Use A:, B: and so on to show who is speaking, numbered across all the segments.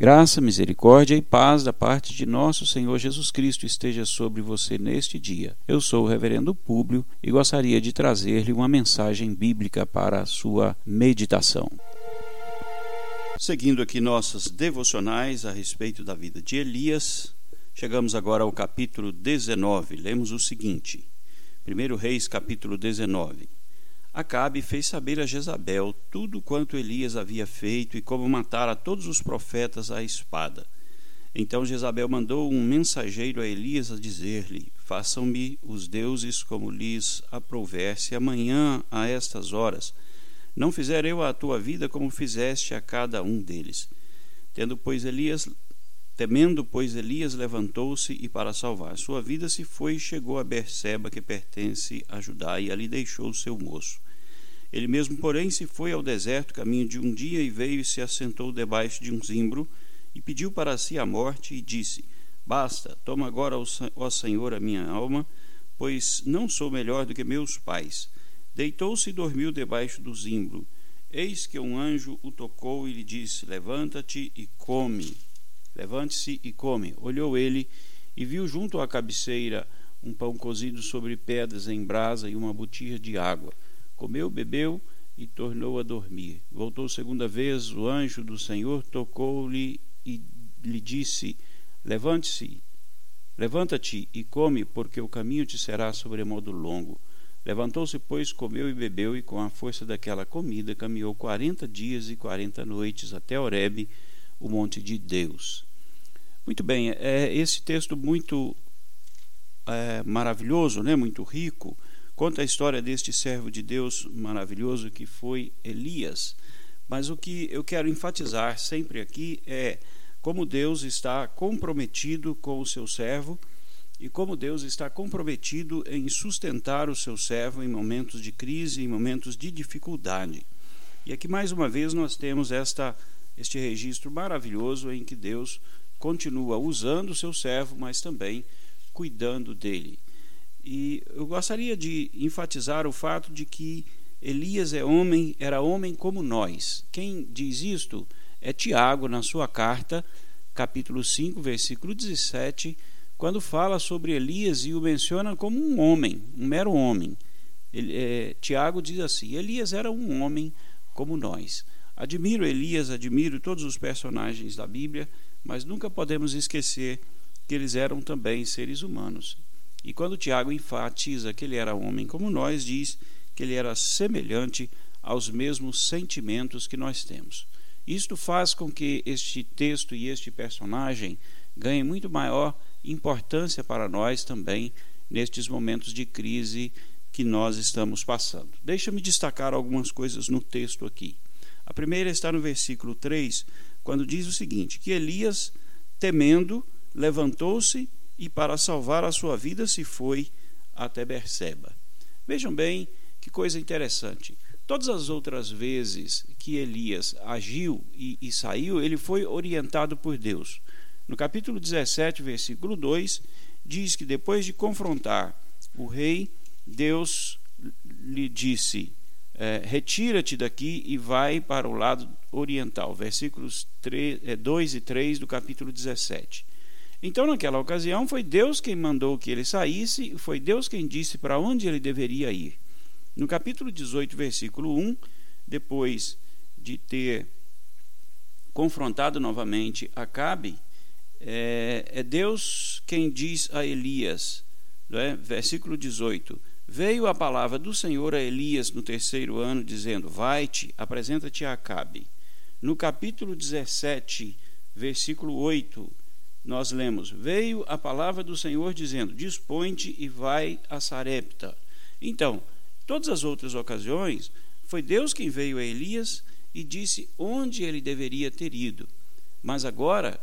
A: Graça, misericórdia e paz da parte de nosso Senhor Jesus Cristo esteja sobre você neste dia. Eu sou o Reverendo Públio e gostaria de trazer-lhe uma mensagem bíblica para a sua meditação. Seguindo aqui nossas devocionais a respeito da vida de Elias, chegamos agora ao capítulo 19. Lemos o seguinte: 1 Reis, capítulo 19. Acabe fez saber a Jezabel tudo quanto Elias havia feito e como matara todos os profetas à espada. Então Jezabel mandou um mensageiro a Elias a dizer-lhe: Façam-me os deuses como lhes aprouver, se amanhã a estas horas não fizer eu a tua vida como fizeste a cada um deles. Tendo, pois, Elias Temendo, pois, Elias levantou-se e, para salvar sua vida, se foi e chegou a Berseba, que pertence a Judá, e ali deixou o seu moço. Ele mesmo, porém, se foi ao deserto, caminho de um dia, e veio e se assentou debaixo de um zimbro, e pediu para si a morte, e disse: Basta, toma agora, ó Senhor, a minha alma, pois não sou melhor do que meus pais. Deitou-se e dormiu debaixo do zimbro. Eis que um anjo o tocou e lhe disse: Levanta-te e come. Levante-se e come. Olhou ele e viu junto à cabeceira um pão cozido sobre pedras em brasa e uma botija de água. Comeu, bebeu e tornou a dormir. Voltou segunda vez, o anjo do Senhor tocou-lhe e lhe disse: Levante-se, levanta-te e come, porque o caminho te será sobremodo longo. Levantou-se, pois, comeu e bebeu, e com a força daquela comida caminhou quarenta dias e quarenta noites até Horebe, o monte de Deus. Muito bem, é esse texto muito é, maravilhoso, né, muito rico, conta a história deste servo de Deus maravilhoso que foi Elias. Mas o que eu quero enfatizar sempre aqui é como Deus está comprometido com o seu servo e como Deus está comprometido em sustentar o seu servo em momentos de crise, em momentos de dificuldade. E aqui mais uma vez nós temos esta este registro maravilhoso em que Deus continua usando o seu servo, mas também cuidando dele. E eu gostaria de enfatizar o fato de que Elias é homem, era homem como nós. Quem diz isto é Tiago na sua carta, capítulo 5, versículo 17, quando fala sobre Elias e o menciona como um homem, um mero homem. Ele, é, Tiago diz assim: Elias era um homem como nós. Admiro Elias, admiro todos os personagens da Bíblia, mas nunca podemos esquecer que eles eram também seres humanos. E quando Tiago enfatiza que ele era homem como nós, diz que ele era semelhante aos mesmos sentimentos que nós temos. Isto faz com que este texto e este personagem ganhem muito maior importância para nós também nestes momentos de crise que nós estamos passando. Deixa-me destacar algumas coisas no texto aqui. A primeira está no versículo 3, quando diz o seguinte: que Elias, temendo, levantou-se e, para salvar a sua vida, se foi até Berseba. Vejam bem que coisa interessante. Todas as outras vezes que Elias agiu e, e, saiu, ele foi orientado por Deus. No capítulo 17, versículo 2, diz que depois de confrontar o rei, Deus lhe disse: é, retira-te daqui e vai para o lado oriental. Versículos 3, é, 2 e 3 do capítulo 17. Então, naquela ocasião, foi Deus quem mandou que ele saísse, foi Deus quem disse para onde ele deveria ir. No capítulo 18, versículo 1, depois de ter confrontado novamente Acabe, é, é Deus quem diz a Elias, é? versículo 18: Veio a palavra do Senhor a Elias no terceiro ano, dizendo: Vai-te, apresenta-te a Acabe. No capítulo 17, versículo 8, nós lemos: Veio a palavra do Senhor dizendo: Dispõe-te e vai a Sarepta. Então, todas as outras ocasiões, foi Deus quem veio a Elias e disse onde ele deveria ter ido. Mas agora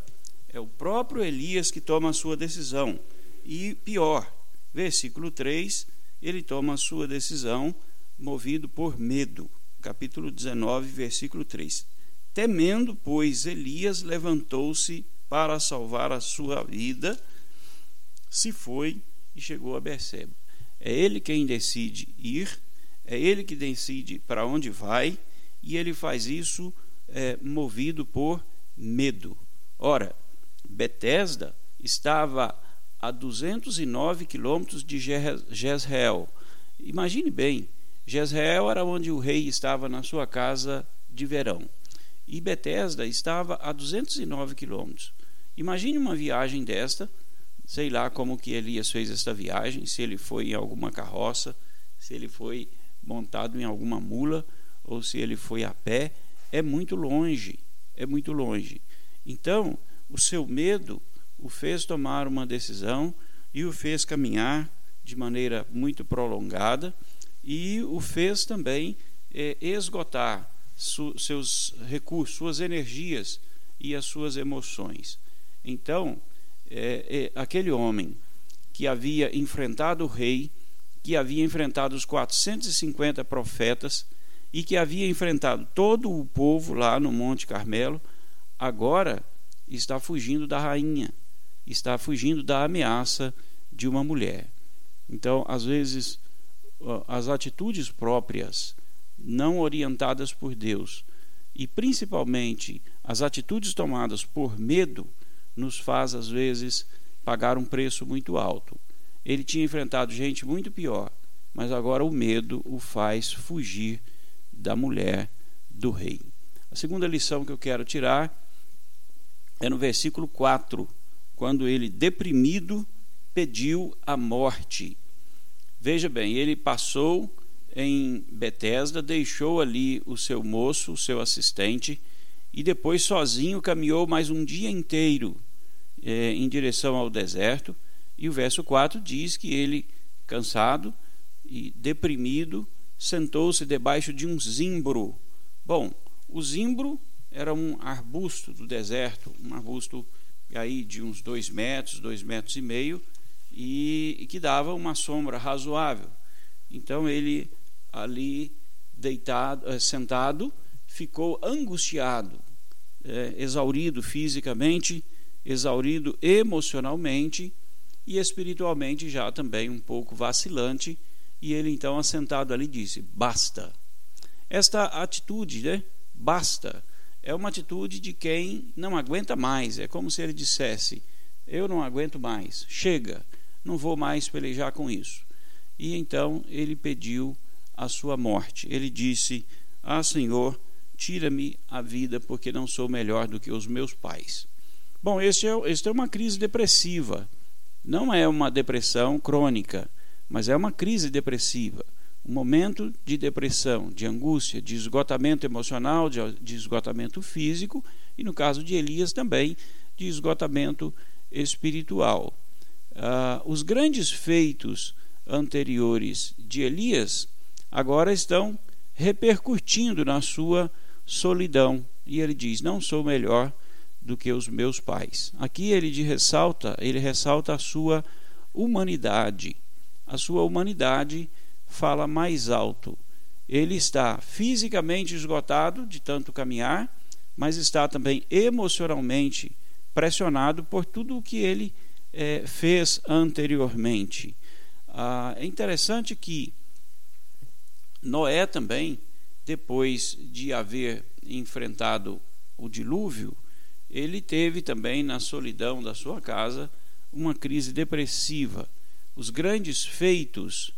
A: é o próprio Elias que toma a sua decisão. E pior, versículo 3 ele toma a sua decisão movido por medo. Capítulo 19, versículo 3. Temendo, pois, Elias levantou-se para salvar a sua vida, se foi e chegou a Berseba. É ele quem decide ir, é ele que decide para onde vai, e ele faz isso é, movido por medo. Ora, Betesda estava a 209 quilômetros de Jezreel. Imagine bem, Jezreel era onde o rei estava na sua casa de verão. E Betesda estava a 209 quilômetros. Imagine uma viagem desta, sei lá como que Elias fez esta viagem, se ele foi em alguma carroça, se ele foi montado em alguma mula ou se ele foi a pé, é muito longe, é muito longe. Então, o seu medo o fez tomar uma decisão e o fez caminhar de maneira muito prolongada e o fez também é, esgotar seus recursos, suas energias e as suas emoções. Então, é, é, aquele homem que havia enfrentado o rei, que havia enfrentado os 450 profetas e que havia enfrentado todo o povo lá no Monte Carmelo, agora está fugindo da rainha, está fugindo da ameaça de uma mulher. Então, às vezes, as atitudes próprias, não orientadas por Deus, e principalmente as atitudes tomadas por medo, nos faz, às vezes, pagar um preço muito alto. Ele tinha enfrentado gente muito pior, mas agora o medo o faz fugir da mulher do rei. A segunda lição que eu quero tirar é no versículo 4, quando ele, deprimido, pediu a morte. Veja bem, ele passou em Betesda, deixou ali o seu moço, o seu assistente, e depois sozinho caminhou mais um dia inteiro é, em direção ao deserto. E o verso 4 diz que ele, cansado e deprimido, sentou-se debaixo de um zimbro. Bom, o zimbro era um arbusto do deserto, um arbusto aí de uns dois metros, dois metros e meio, e, e que dava uma sombra razoável. Então ele ali deitado, eh, sentado, ficou angustiado, é, exaurido fisicamente, exaurido emocionalmente e espiritualmente já também um pouco vacilante e ele então, assentado ali, disse: Basta. Esta atitude, né? Basta, é uma atitude de quem não aguenta mais. É como se ele dissesse: Eu não aguento mais, chega, não vou mais pelejar com isso. E então ele pediu a sua morte. Ele disse: Ah, Senhor, tira-me a vida, porque não sou melhor do que os meus pais. Bom, este é, este é uma crise depressiva. Não é uma depressão crônica mas é uma crise depressiva, um momento de depressão, de angústia, de esgotamento emocional, de, esgotamento físico e, no caso de Elias, também de esgotamento espiritual. Uh, os grandes feitos anteriores de Elias agora estão repercutindo na sua solidão. E ele diz: Não sou melhor do que os meus pais. Aqui ele ressalta, ele ressalta a sua humanidade a sua humanidade fala mais alto. Ele está fisicamente esgotado de tanto caminhar, mas está também emocionalmente pressionado por tudo o que ele é, fez anteriormente. Ah, é interessante que Noé também, depois de haver enfrentado o dilúvio, ele teve também na solidão da sua casa uma crise depressiva os grandes feitos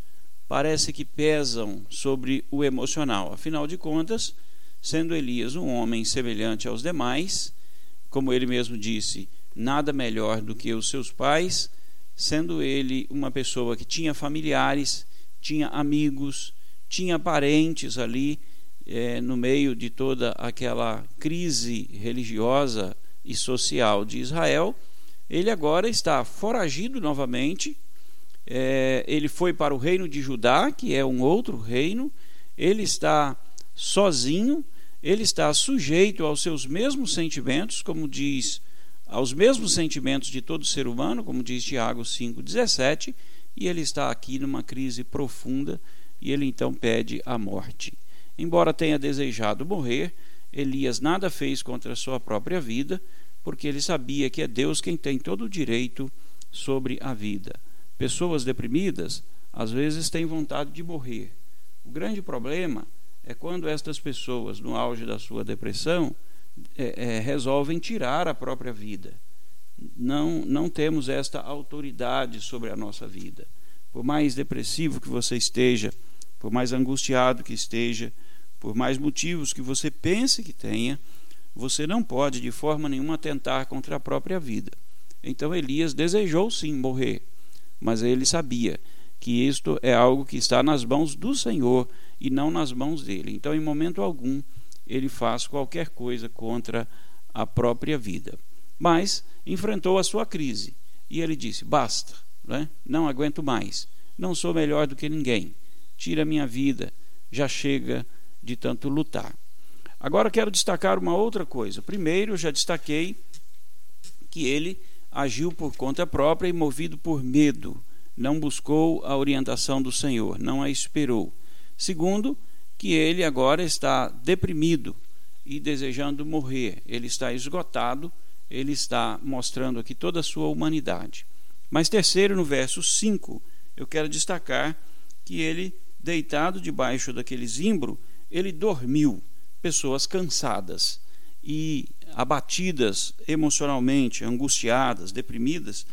A: parece que pesam sobre o emocional. Afinal de contas, sendo Elias um homem semelhante aos demais, como ele mesmo disse, nada melhor do que os seus pais, sendo ele uma pessoa que tinha familiares, tinha amigos, tinha parentes ali é, no meio de toda aquela crise religiosa e social de Israel, ele agora está foragido novamente é, ele foi para o reino de Judá, que é um outro reino, ele está sozinho, ele está sujeito aos seus mesmos sentimentos, como diz, aos mesmos sentimentos de todo ser humano, como diz Tiago 5,17, e ele está aqui numa crise profunda e ele então pede a morte. Embora tenha desejado morrer, Elias nada fez contra a sua própria vida, porque ele sabia que é Deus quem tem todo o direito sobre a vida. Pessoas deprimidas às vezes têm vontade de morrer. O grande problema é quando estas pessoas, no auge da sua depressão, é, é, resolvem tirar a própria vida. Não, não temos esta autoridade sobre a nossa vida. Por mais depressivo que você esteja, por mais angustiado que esteja, por mais motivos que você pense que tenha, você não pode de forma nenhuma atentar contra a própria vida. Então Elias desejou sim morrer, mas ele sabia que isto é algo que está nas mãos do Senhor e não nas mãos dele. Então, em momento algum, ele faz qualquer coisa contra a própria vida. Mas enfrentou a sua crise e ele disse: Basta, né? não aguento mais, não sou melhor do que ninguém, tira minha vida, já chega de tanto lutar. Agora quero destacar uma outra coisa. Primeiro, já destaquei que ele agiu por conta própria e movido por medo não buscou a orientação do Senhor, não a esperou. Segundo, que ele agora está deprimido e desejando morrer, ele está esgotado, ele está mostrando aqui toda a sua humanidade. Mas terceiro, no verso 5, eu quero destacar que ele, deitado debaixo daquele zimbro, ele dormiu, pessoas cansadas e abatidas emocionalmente, angustiadas, deprimidas,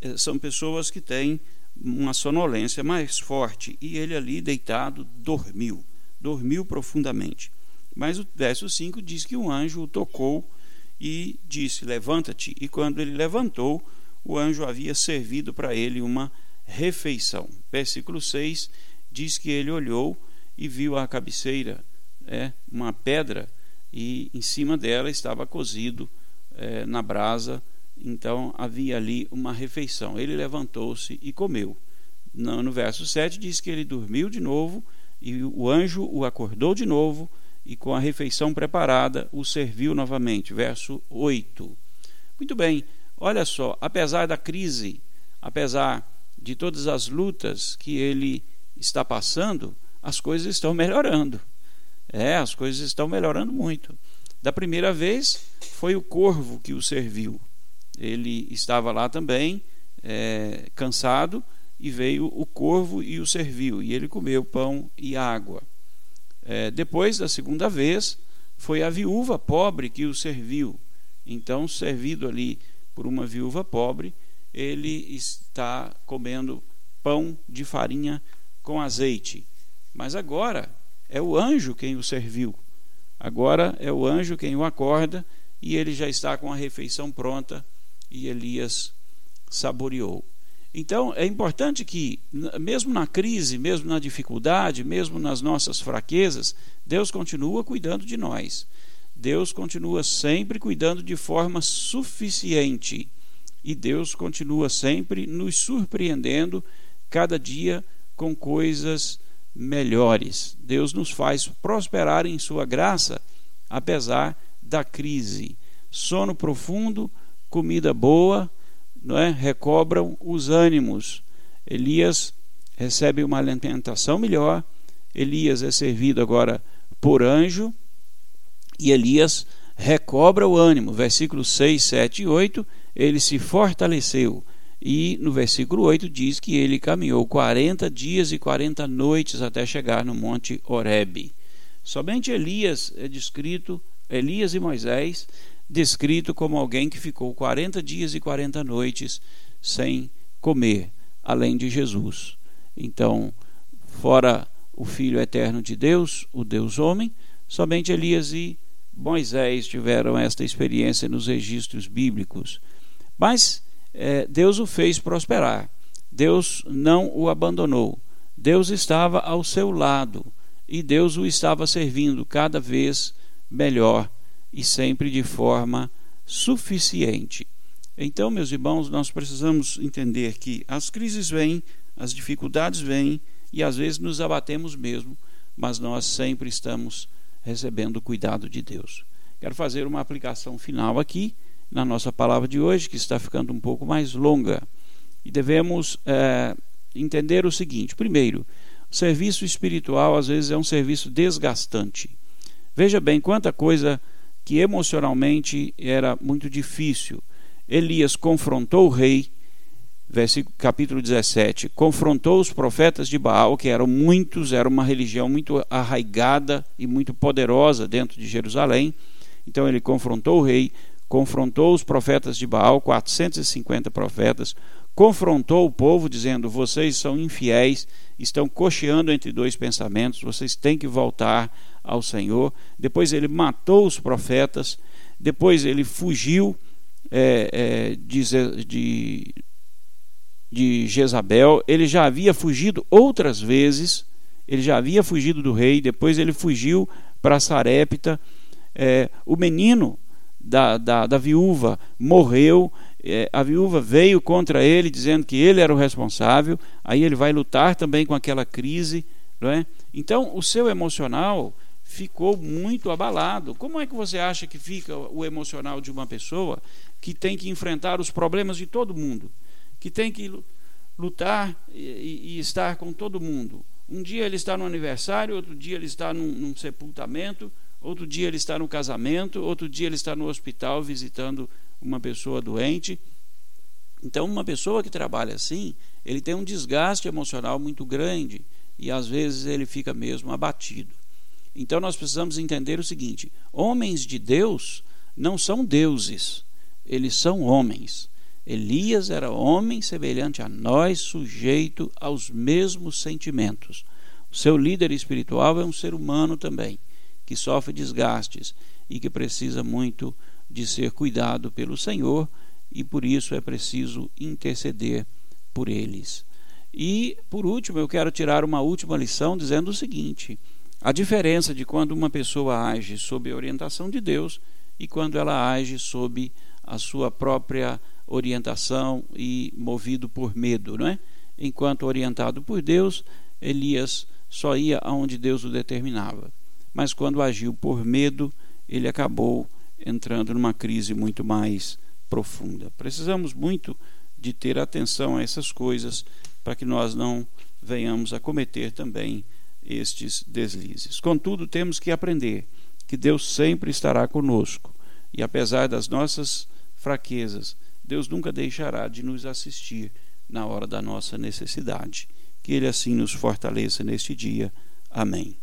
A: eh, são pessoas que têm uma sonolência mais forte e ele ali deitado dormiu, dormiu profundamente. Mas o verso 5 diz que um anjo o tocou e disse: Levanta-te. E quando ele levantou, o anjo havia servido para ele uma refeição. Versículo 6 diz que ele olhou e viu a cabeceira, é, uma pedra, e em cima dela estava cozido é, na brasa então havia ali uma refeição. Ele levantou-se e comeu. No, no verso 7 diz que ele dormiu de novo e o anjo o acordou de novo e com a refeição preparada o serviu novamente. Verso 8. Muito bem, olha só, apesar da crise, apesar de todas as lutas que ele está passando, as coisas estão melhorando. É, as coisas estão melhorando muito. Da primeira vez foi o corvo que o serviu ele estava lá também, é, cansado, e veio o corvo e o serviu, e ele comeu pão e água. É, depois da segunda vez, foi a viúva pobre que o serviu. Então, servido ali por uma viúva pobre, ele está comendo pão de farinha com azeite. Mas agora é o anjo quem o serviu. Agora é o anjo quem o acorda e ele já está com a refeição pronta e Elias saboreou. Então é importante que, mesmo na crise, mesmo na dificuldade, mesmo nas nossas fraquezas, Deus continua cuidando de nós. Deus continua sempre cuidando de forma suficiente. E Deus continua sempre nos surpreendendo cada dia com coisas melhores. Deus nos faz prosperar em Sua graça, apesar da crise. Sono profundo comida boa, não é? recobram os ânimos. Elias recebe uma alimentação melhor. Elias é servido agora por anjo e Elias recobra o ânimo. Versículos 6, 7 e 8, ele se fortaleceu. E no versículo 8 diz que ele caminhou 40 dias e 40 noites até chegar no monte Horebe. Somente Elias é descrito, Elias e Moisés descrito como alguém que ficou 40 dias e 40 noites sem comer, além de Jesus. Então, fora o Filho eterno de Deus, o Deus homem, somente Elias e Moisés tiveram esta experiência nos registros bíblicos. Mas é, Deus o fez prosperar. Deus não o abandonou. Deus estava ao seu lado e Deus o estava servindo cada vez melhor e sempre de forma suficiente. Então, meus irmãos, nós precisamos entender que as crises vêm, as dificuldades vêm e às vezes nos abatemos mesmo, mas nós sempre estamos recebendo o cuidado de Deus. Quero fazer uma aplicação final aqui na nossa palavra de hoje, que está ficando um pouco mais longa. E devemos é, entender o seguinte: primeiro, o serviço espiritual às vezes é um serviço desgastante. Veja bem quanta coisa que emocionalmente era muito difícil. Elias confrontou o rei, versículo, capítulo 17, confrontou os profetas de Baal, que eram muitos, era uma religião muito arraigada e muito poderosa dentro de Jerusalém. Então ele confrontou o rei, confrontou os profetas de Baal, 450 profetas, confrontou o povo, dizendo: Vocês são infiéis, estão cocheando entre dois pensamentos, vocês têm que voltar ao Senhor. Depois ele matou os profetas, depois ele fugiu é, é, de, de, de Jezabel, ele já havia fugido outras vezes, ele já havia fugido do rei, depois ele fugiu para Sarepta. É, o menino da, da, da viúva morreu, é, a viúva veio contra ele dizendo que ele era o responsável, aí ele vai lutar também com aquela crise. Não é? Então, o seu emocional ficou muito abalado. Como é que você acha que fica o emocional de uma pessoa que tem que enfrentar os problemas de todo mundo, que tem que lutar e, e estar com todo mundo? Um dia ele está no aniversário, outro dia ele está num, num sepultamento, outro dia ele está no casamento, outro dia ele está no hospital visitando uma pessoa doente. Então, uma pessoa que trabalha assim, ele tem um desgaste emocional muito grande e às vezes ele fica mesmo abatido. Então, nós precisamos entender o seguinte: homens de Deus não são deuses, eles são homens. Elias era homem semelhante a nós, sujeito aos mesmos sentimentos. O seu líder espiritual é um ser humano também que sofre desgastes e que precisa muito de ser cuidado pelo Senhor e por isso é preciso interceder por eles. E, por último, eu quero tirar uma última lição dizendo o seguinte: a diferença de quando uma pessoa age sob a orientação de Deus e quando ela age sob a sua própria orientação e movido por medo, não é? Enquanto orientado por Deus, Elias só ia aonde Deus o determinava mas quando agiu por medo, ele acabou entrando numa crise muito mais profunda. Precisamos muito de ter atenção a essas coisas para que nós não venhamos a cometer também estes deslizes. Contudo, temos que aprender que Deus sempre estará conosco e apesar das nossas fraquezas, Deus nunca deixará de nos assistir na hora da nossa necessidade. Que Ele assim nos fortaleça neste dia. Amém.